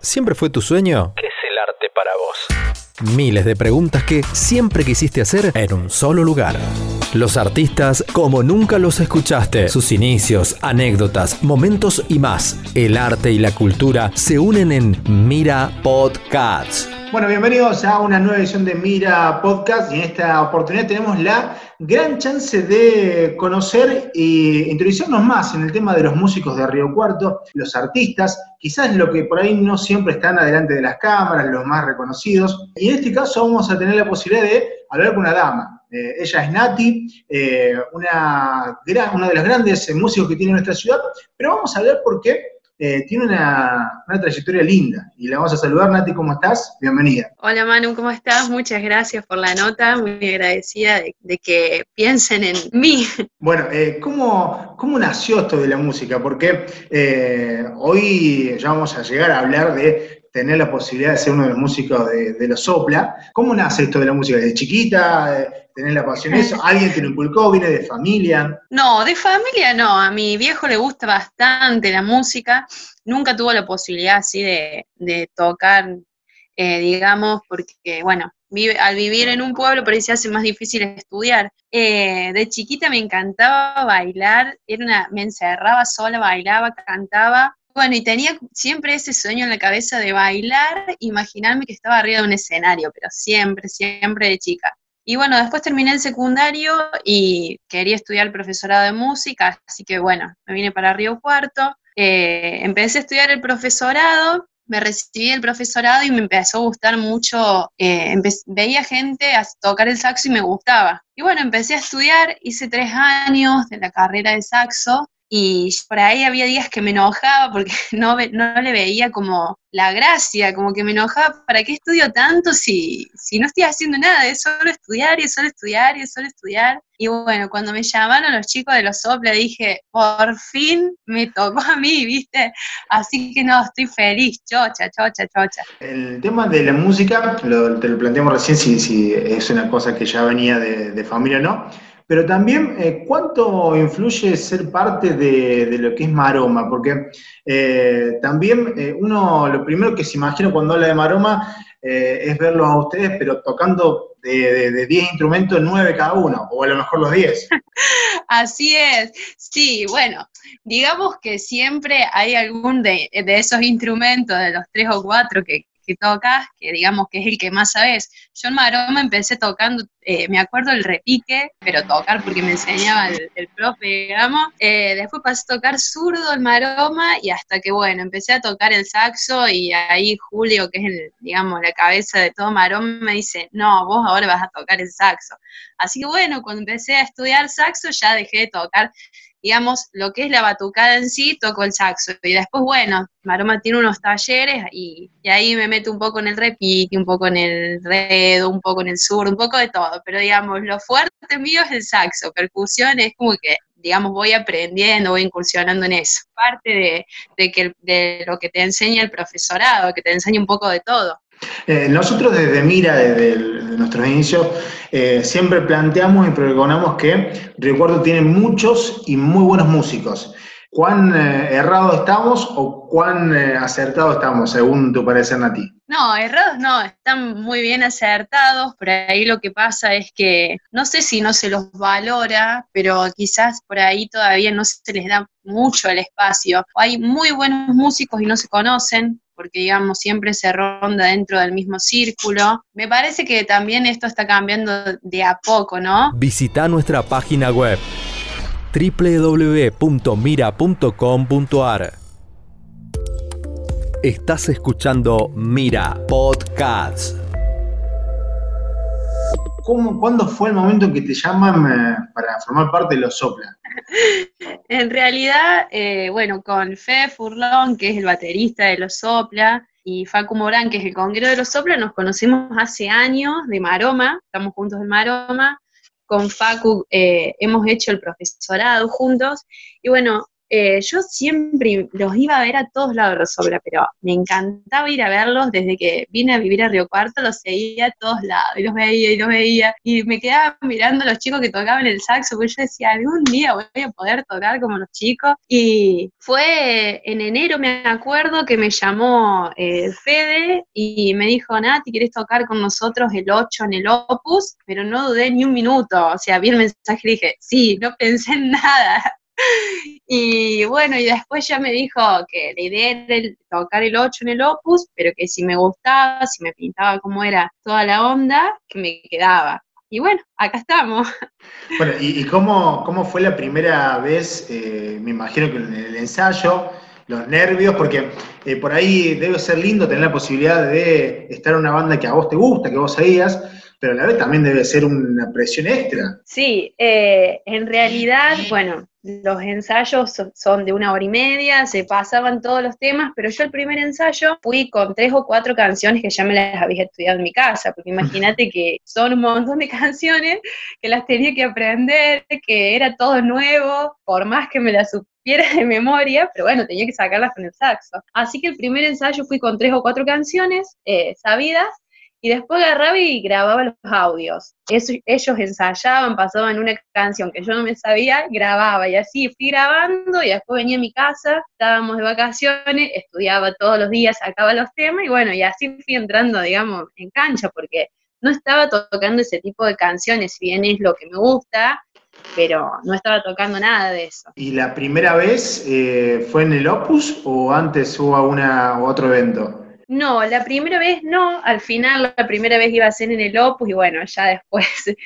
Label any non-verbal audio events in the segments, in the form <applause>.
¿Siempre fue tu sueño? ¿Qué es el arte para vos? Miles de preguntas que siempre quisiste hacer en un solo lugar. Los artistas como nunca los escuchaste. Sus inicios, anécdotas, momentos y más. El arte y la cultura se unen en Mira Podcasts. Bueno, bienvenidos a una nueva edición de Mira Podcast y en esta oportunidad tenemos la gran chance de conocer e introducirnos más en el tema de los músicos de Río Cuarto, los artistas, quizás lo que por ahí no siempre están adelante de las cámaras, los más reconocidos. Y en este caso vamos a tener la posibilidad de hablar con una dama. Eh, ella es Nati, eh, una, gran, una de los grandes músicos que tiene nuestra ciudad, pero vamos a ver por qué eh, tiene una, trayectoria linda. Y la vamos a saludar, Nati, ¿cómo estás? Bienvenida. Hola Manu, ¿cómo estás? Muchas gracias por la nota, muy agradecida de, que piensen en mí. Bueno, eh, ¿cómo, nació esto de la música? Porque eh, hoy ya vamos a llegar a hablar de tener la posibilidad de ser uno de los músicos de, de los Sopla. ¿Cómo nace esto de la música? ¿De chiquita? ¿Tenés la pasión eso? <laughs> ¿Alguien te lo inculcó? ¿Viene de familia? No, de familia no. A mi viejo le gusta bastante la música. Nunca tuvo la posibilidad así de, tocar, eh, digamos, porque, bueno, vive, al vivir en un pueblo por ahí se hace más difícil estudiar. Eh, de chiquita me encantaba bailar, era una, me encerraba sola, bailaba, cantaba. Bueno, y tenía siempre ese sueño en la cabeza de bailar, imaginarme que estaba arriba de un escenario, pero siempre, siempre de chica. Y bueno, después terminé el secundario y quería estudiar profesorado de música, así que bueno, me vine para Río Cuarto. Eh, empecé a estudiar el profesorado, me recibí el profesorado y me empezó a gustar mucho, eh, veía gente a tocar el saxo y me gustaba. Y bueno, empecé a estudiar, hice tres años de la carrera de saxo y por ahí había días que me enojaba porque <laughs> no, no le veía como la gracia, como que me enojaba, ¿para qué estudio tanto si, si no estoy haciendo nada? Es solo estudiar y es solo estudiar y es solo estudiar. Y bueno, cuando me llamaron los chicos de los sopla, dije, por fin me tocó a mí, ¿viste? Así que no, estoy feliz, chocha, chocha, chocha. El tema de la música, te lo planteamos recién si, si es una cosa que ya venía de, de familia o no pero también, eh, ¿cuánto influye ser parte de, lo que es Maroma? Porque eh, también eh, uno, lo primero que se imagina cuando habla de Maroma es verlos a ustedes, pero tocando de 10 instrumentos, 9 cada uno, o a lo mejor los 10. <laughs> Así es, sí, bueno, digamos que siempre hay algún de, de esos instrumentos, de los 3 o 4 que, que tocas, que digamos que es el que más sabes. Yo en Maroma empecé tocando, eh, me acuerdo el repique, pero tocar porque me enseñaba el, profe, digamos. Eh, después pasé a tocar zurdo en Maroma y hasta que, bueno, empecé a tocar el saxo y ahí Julio, que es, el, digamos, la cabeza de todo Maroma, me dice, no, vos ahora vas a tocar el saxo. Así que, bueno, cuando empecé a estudiar saxo ya dejé de tocar digamos, lo que es la batucada en sí, toco el saxo. Y después, bueno, Maroma tiene unos talleres y, ahí me meto un poco en el repique, un poco en el redo, un poco en el sur, un poco de todo. Pero digamos, lo fuerte mío es el saxo, percusión es como que digamos, voy aprendiendo, voy incursionando en eso. Parte de, que, de lo que te enseña el profesorado, que te enseña un poco de todo. Eh, nosotros desde Mira, desde nuestros inicios, eh, siempre planteamos y pregonamos que Recuerdo tiene muchos y muy buenos músicos. ¿Cuán eh, errados estamos o cuán acertados estamos, según tu parecer, Nati? No, errados no, están muy bien acertados. Por ahí lo que pasa es que no sé si no se los valora, pero quizás por ahí todavía no se les da mucho el espacio. Hay muy buenos músicos y no se conocen porque digamos siempre se ronda dentro del mismo círculo. Me parece que también esto está cambiando de a poco, ¿no? Visita nuestra página web www.mira.com.ar. Estás escuchando Mira Podcast. ¿Cómo, ¿Cuándo fue el momento en que te llaman eh, para formar parte de los Sopla? <laughs> en realidad, eh, bueno, con Fe Furlón, que es el baterista de Los Sopla, y Facu Morán, que es el conguero de Los Sopla, nos conocimos hace años de Maroma, estamos juntos en Maroma, con Facu eh, hemos hecho el profesorado juntos, y bueno, eh, yo siempre los iba a ver a todos lados de Sobra, pero me encantaba ir a verlos desde que vine a vivir a Río Cuarto, los seguía a todos lados, y los veía y los veía, y me quedaba mirando a los chicos que tocaban el saxo, porque yo decía, algún día voy a poder tocar como los chicos, y fue en enero, me acuerdo, que me llamó eh, Fede y me dijo, Nati, ¿quieres tocar con nosotros el 8 en el Opus? Pero no dudé ni un minuto, o sea, vi el mensaje y dije, sí, no pensé en nada, <laughs> y bueno, y después ya me dijo que la idea era tocar el 8 en el opus, pero que si me gustaba, si me pintaba cómo era toda la onda, que me quedaba. Y bueno, acá estamos. <laughs> Bueno, ¿y, cómo, cómo, fue la primera vez? Eh, me imagino que en el ensayo, los nervios, porque eh, por ahí debe ser lindo tener la posibilidad de estar en una banda que a vos te gusta, que vos seguías, pero a la vez también debe ser una presión extra. Sí, eh, en realidad, bueno, los ensayos son de una hora y media, se pasaban todos los temas, pero yo el primer ensayo fui con tres o cuatro canciones que ya me las había estudiado en mi casa, porque imagínate que son un montón de <laughs> canciones que las tenía que aprender, que era todo nuevo, por más que me las supiera de memoria, pero bueno, tenía que sacarlas con el saxo. Así que el primer ensayo fui con tres o cuatro canciones eh, sabidas y después agarraba y grababa los audios. ellos ensayaban, pasaban una canción que yo no me sabía, grababa y así fui grabando y después venía a mi casa, estábamos de vacaciones, estudiaba todos los días, sacaba los temas y bueno, y así fui entrando, digamos, en cancha porque no estaba tocando ese tipo de canciones, si bien es lo que me gusta, pero no estaba tocando nada de eso. ¿Y la primera vez eh, fue en el Opus o antes hubo una, otro evento? No, la primera vez no, al final la primera vez iba a ser en el Opus y bueno, ya después <laughs>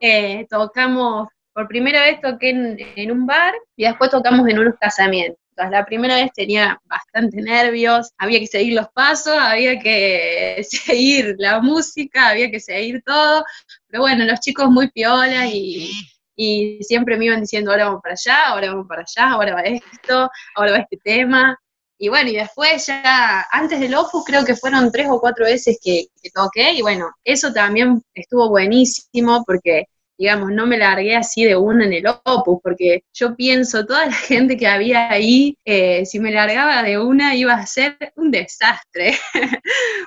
eh, tocamos, por primera vez toqué en, un bar y después tocamos en unos casamientos. La primera vez tenía bastante nervios, había que seguir los pasos, había que <laughs> seguir la música, había que seguir todo, pero bueno, los chicos muy piolas y, y siempre me iban diciendo, ahora vamos para allá, ahora vamos para allá, ahora va esto, ahora va este tema, y bueno, y después ya, antes del Opus creo que fueron tres o cuatro veces que, toqué, y bueno, eso también estuvo buenísimo porque digamos, no me largué así de una en el opus, porque yo pienso, toda la <laughs> gente que había ahí, eh, si me largaba de una iba a ser un desastre <laughs>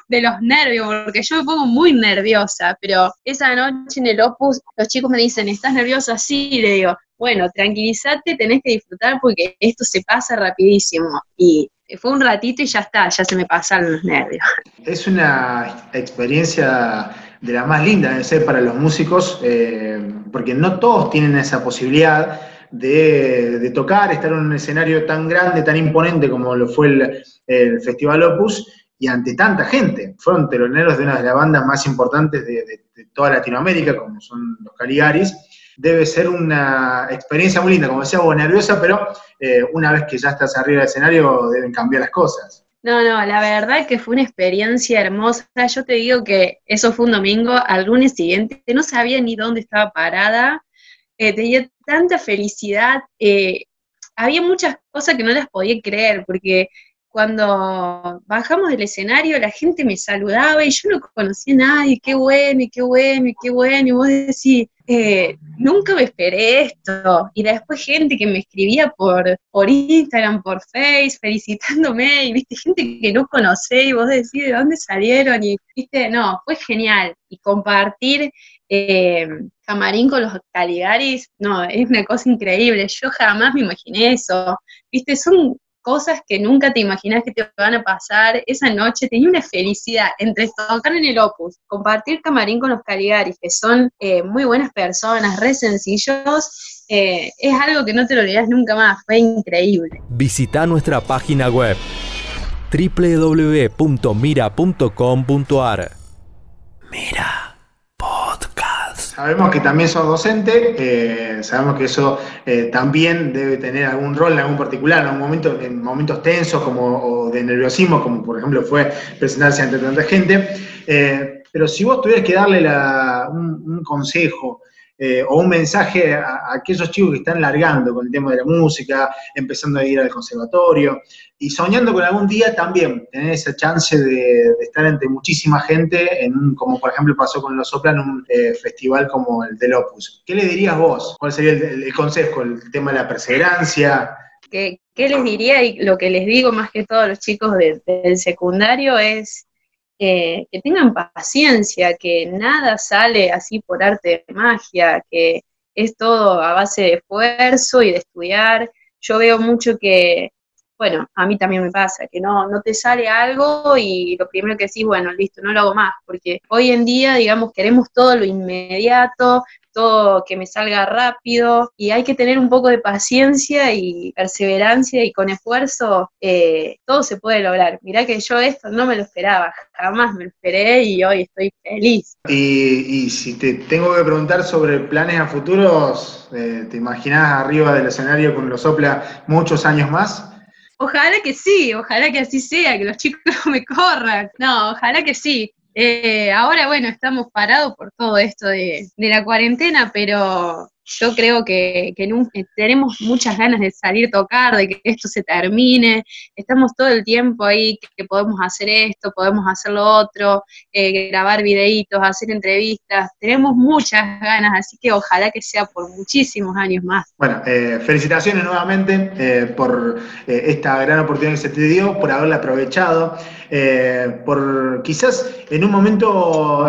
de los nervios, porque yo me pongo muy nerviosa, pero esa noche en el opus los chicos me dicen, ¿estás nerviosa? Sí, y le digo, bueno, tranquilízate, tenés que disfrutar porque esto se pasa rapidísimo. Y fue un ratito y ya está, ya se me pasaron los nervios. Es una experiencia de la más linda de ser para los músicos, eh, porque no todos tienen esa posibilidad de, tocar, estar en un escenario tan grande, tan imponente como lo fue el, Festival Opus, y ante tanta gente. Fueron teloneros de una de las bandas más importantes de toda Latinoamérica, como son los Caligaris, debe ser una experiencia muy linda, como decía vos, nerviosa, pero eh, una vez que ya estás arriba del escenario deben cambiar las cosas. No, no, la verdad que fue una experiencia hermosa. Yo te digo que eso fue un domingo, al lunes siguiente, no sabía ni dónde estaba parada, eh, tenía tanta felicidad, eh, había muchas cosas que no las podía creer, porque cuando bajamos del escenario la gente me saludaba y yo no conocía a nadie, qué bueno, qué bueno, qué bueno, y vos decís, eh, nunca me esperé esto. Y después gente que me escribía por, por Instagram, por Face, felicitándome, y viste, gente que no conocé, y vos decís de dónde salieron, y viste, no, fue genial. Y compartir eh, camarín con los Caligaris, no, es una cosa increíble. Yo jamás me imaginé eso. Viste, son cosas que nunca te imaginas que te van a pasar. Esa noche tenía una felicidad entre tocar en el Opus, compartir camarín con los Caligaris, que son eh, muy buenas personas, re sencillos. Eh, es algo que no te lo olvidas nunca más, fue increíble. Visita nuestra página web www.mira.com.ar. Mira. Sabemos que también sos docente, eh, sabemos que eso eh, también debe tener algún rol en algún particular, en momentos tensos como, o de nerviosismo, como por ejemplo fue presentarse ante tanta gente. Eh, pero si vos tuvieras que darle un, consejo o un mensaje a, aquellos chicos que están largando con el tema de la música, empezando a ir al conservatorio, y soñando con algún día también tener esa chance de, estar entre muchísima gente, en como por ejemplo pasó con Los Soplan, un eh, festival como el del Opus. ¿Qué le dirías vos? ¿Cuál sería el, consejo? ¿El tema de la perseverancia? Que, ¿qué les diría? Y lo que les digo más que todos los chicos del secundario es que tengan paciencia, que nada sale así por arte de magia, que es todo a base de esfuerzo y de estudiar. Yo veo mucho que bueno, a mí también me pasa, que no, no te sale algo y lo primero que decís, bueno, listo, no lo hago más, porque hoy en día, digamos, queremos todo lo inmediato, todo que me salga rápido y hay que tener un poco de paciencia y perseverancia y con esfuerzo eh, todo se puede lograr. Mirá que yo esto no me lo esperaba, jamás me lo esperé y hoy estoy feliz. Y, si te tengo que preguntar sobre planes a futuros, eh, ¿te imaginas arriba del escenario con los sopla muchos años más? Ojalá que sí, ojalá que así sea, que los chicos <laughs> me corran. No, ojalá que sí. Eh, ahora, bueno, estamos parados por todo esto de la cuarentena, pero yo creo que, eh, tenemos muchas ganas de salir a tocar, de que esto se termine, estamos todo el tiempo ahí que, podemos hacer esto, podemos hacer lo otro, eh, grabar videitos, hacer entrevistas, tenemos muchas ganas, así que ojalá que sea por muchísimos años más. Bueno, eh, felicitaciones nuevamente por esta gran oportunidad que se te dio, por haberla aprovechado, por quizás en un momento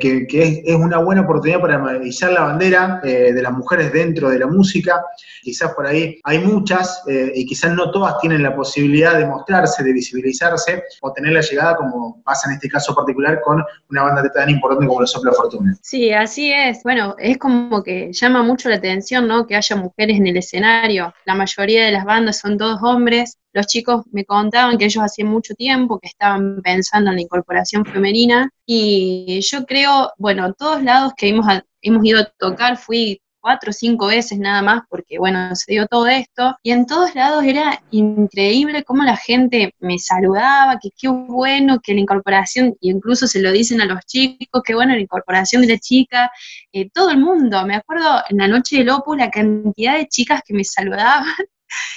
que, es, una buena oportunidad para izar la bandera de la mujeres dentro de la música, quizás por ahí hay muchas eh, y quizás no todas tienen la posibilidad de mostrarse, de visibilizarse o tener la llegada como pasa en este caso particular con una banda tan importante como la Sopla Fortuna. Sí, así es. Bueno, es como que llama mucho la atención, ¿no? Que haya mujeres en el escenario. La mayoría de las bandas son todos hombres. Los chicos me contaban que ellos hacían mucho tiempo que estaban pensando en la incorporación femenina y yo creo, bueno, en todos lados que hemos, hemos ido a tocar, fui cuatro o cinco veces nada más, porque bueno, se dio todo esto, y en todos lados era increíble cómo la gente me saludaba, que qué bueno que la incorporación, y incluso se lo dicen a los chicos, qué bueno la incorporación de la chica, eh, todo el mundo, me acuerdo en la noche del Opus la cantidad de chicas que me saludaban,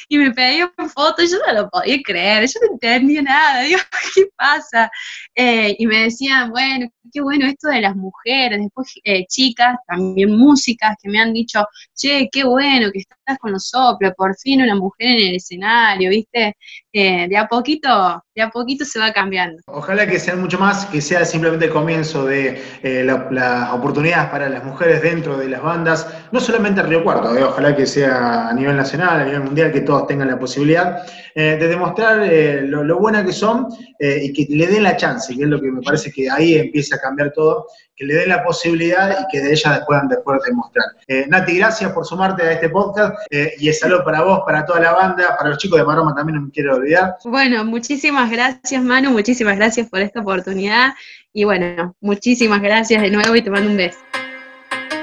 y me pedían fotos, yo no lo podía creer, yo no entendía nada, <laughs> digo, ¿qué pasa? Eh, y me decían, bueno, qué bueno esto de las mujeres, después eh, chicas, también músicas, que me han dicho, che, qué bueno que con los soplos, por fin una mujer en el escenario, ¿viste? Eh, de a poquito, de a poquito se va cambiando. Ojalá que sean mucho más, que sea simplemente el comienzo de las oportunidades para las mujeres dentro de las bandas, no solamente Río Cuarto, ojalá que sea a nivel nacional, a nivel mundial, que todos tengan la posibilidad eh, de demostrar eh, lo, buena que son eh, y que le den la chance, que es lo que me parece que ahí empieza a cambiar todo, que le den la posibilidad y que de ellas puedan después demostrar. Nati, gracias por sumarte a este podcast y es saludo para vos, para toda la banda, para los chicos de Maroma también no me quiero olvidar. Bueno, muchísimas gracias Manu, muchísimas gracias por esta oportunidad y bueno, muchísimas gracias de nuevo y te mando un beso.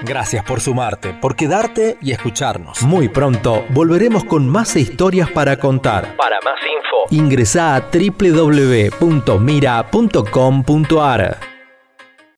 Gracias por sumarte, por quedarte y escucharnos. Muy pronto volveremos con más historias para contar. Para más info, ingresa a www.mira.com.ar.